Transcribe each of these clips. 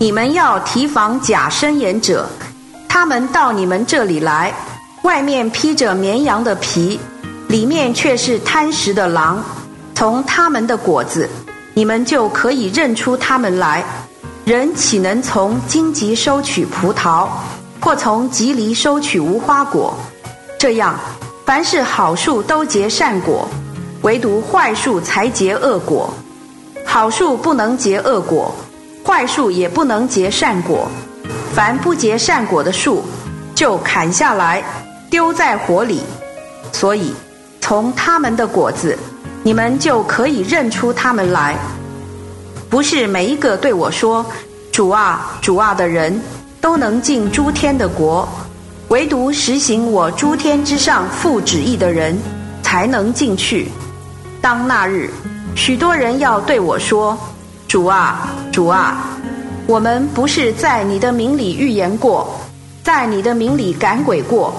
你们要提防假伸言者，他们到你们这里来，外面披着绵羊的皮，里面却是贪食的狼。从他们的果子，你们就可以认出他们来。人岂能从荆棘收取葡萄，或从棘藜收取无花果？这样，凡是好树都结善果，唯独坏树才结恶果。好树不能结恶果，坏树也不能结善果。凡不结善果的树，就砍下来，丢在火里。所以，从他们的果子，你们就可以认出他们来。不是每一个对我说“主啊，主啊”的人都能进诸天的国，唯独实行我诸天之上父旨意的人才能进去。当那日，许多人要对我说：“主啊，主啊，我们不是在你的名里预言过，在你的名里赶鬼过，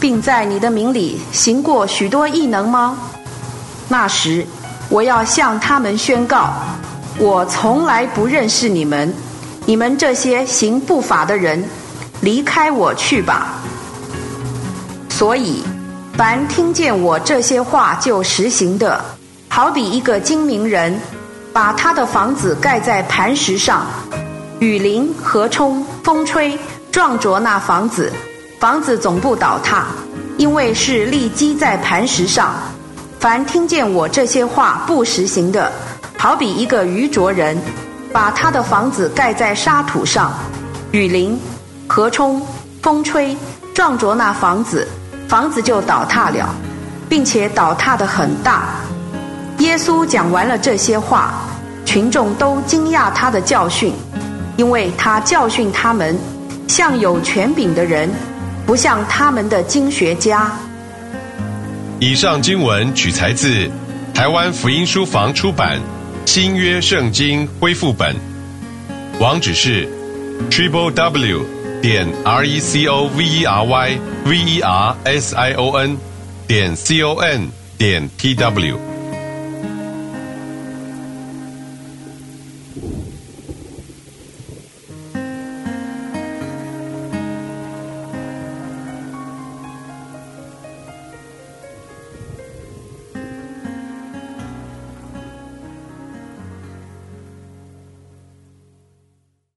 并在你的名里行过许多异能吗？”那时，我要向他们宣告。我从来不认识你们，你们这些行不法的人，离开我去吧。所以，凡听见我这些话就实行的，好比一个精明人，把他的房子盖在磐石上，雨淋、河冲、风吹，撞着那房子，房子总不倒塌，因为是立基在磐石上。凡听见我这些话不实行的，好比一个愚拙人，把他的房子盖在沙土上，雨淋、河冲、风吹，撞着那房子，房子就倒塌了，并且倒塌的很大。耶稣讲完了这些话，群众都惊讶他的教训，因为他教训他们，像有权柄的人，不像他们的经学家。以上经文取材自台湾福音书房出版。新约圣经恢复本，网址是 triple w 点 r e c o v e r y v e r s i o n 点 c o n 点 t w。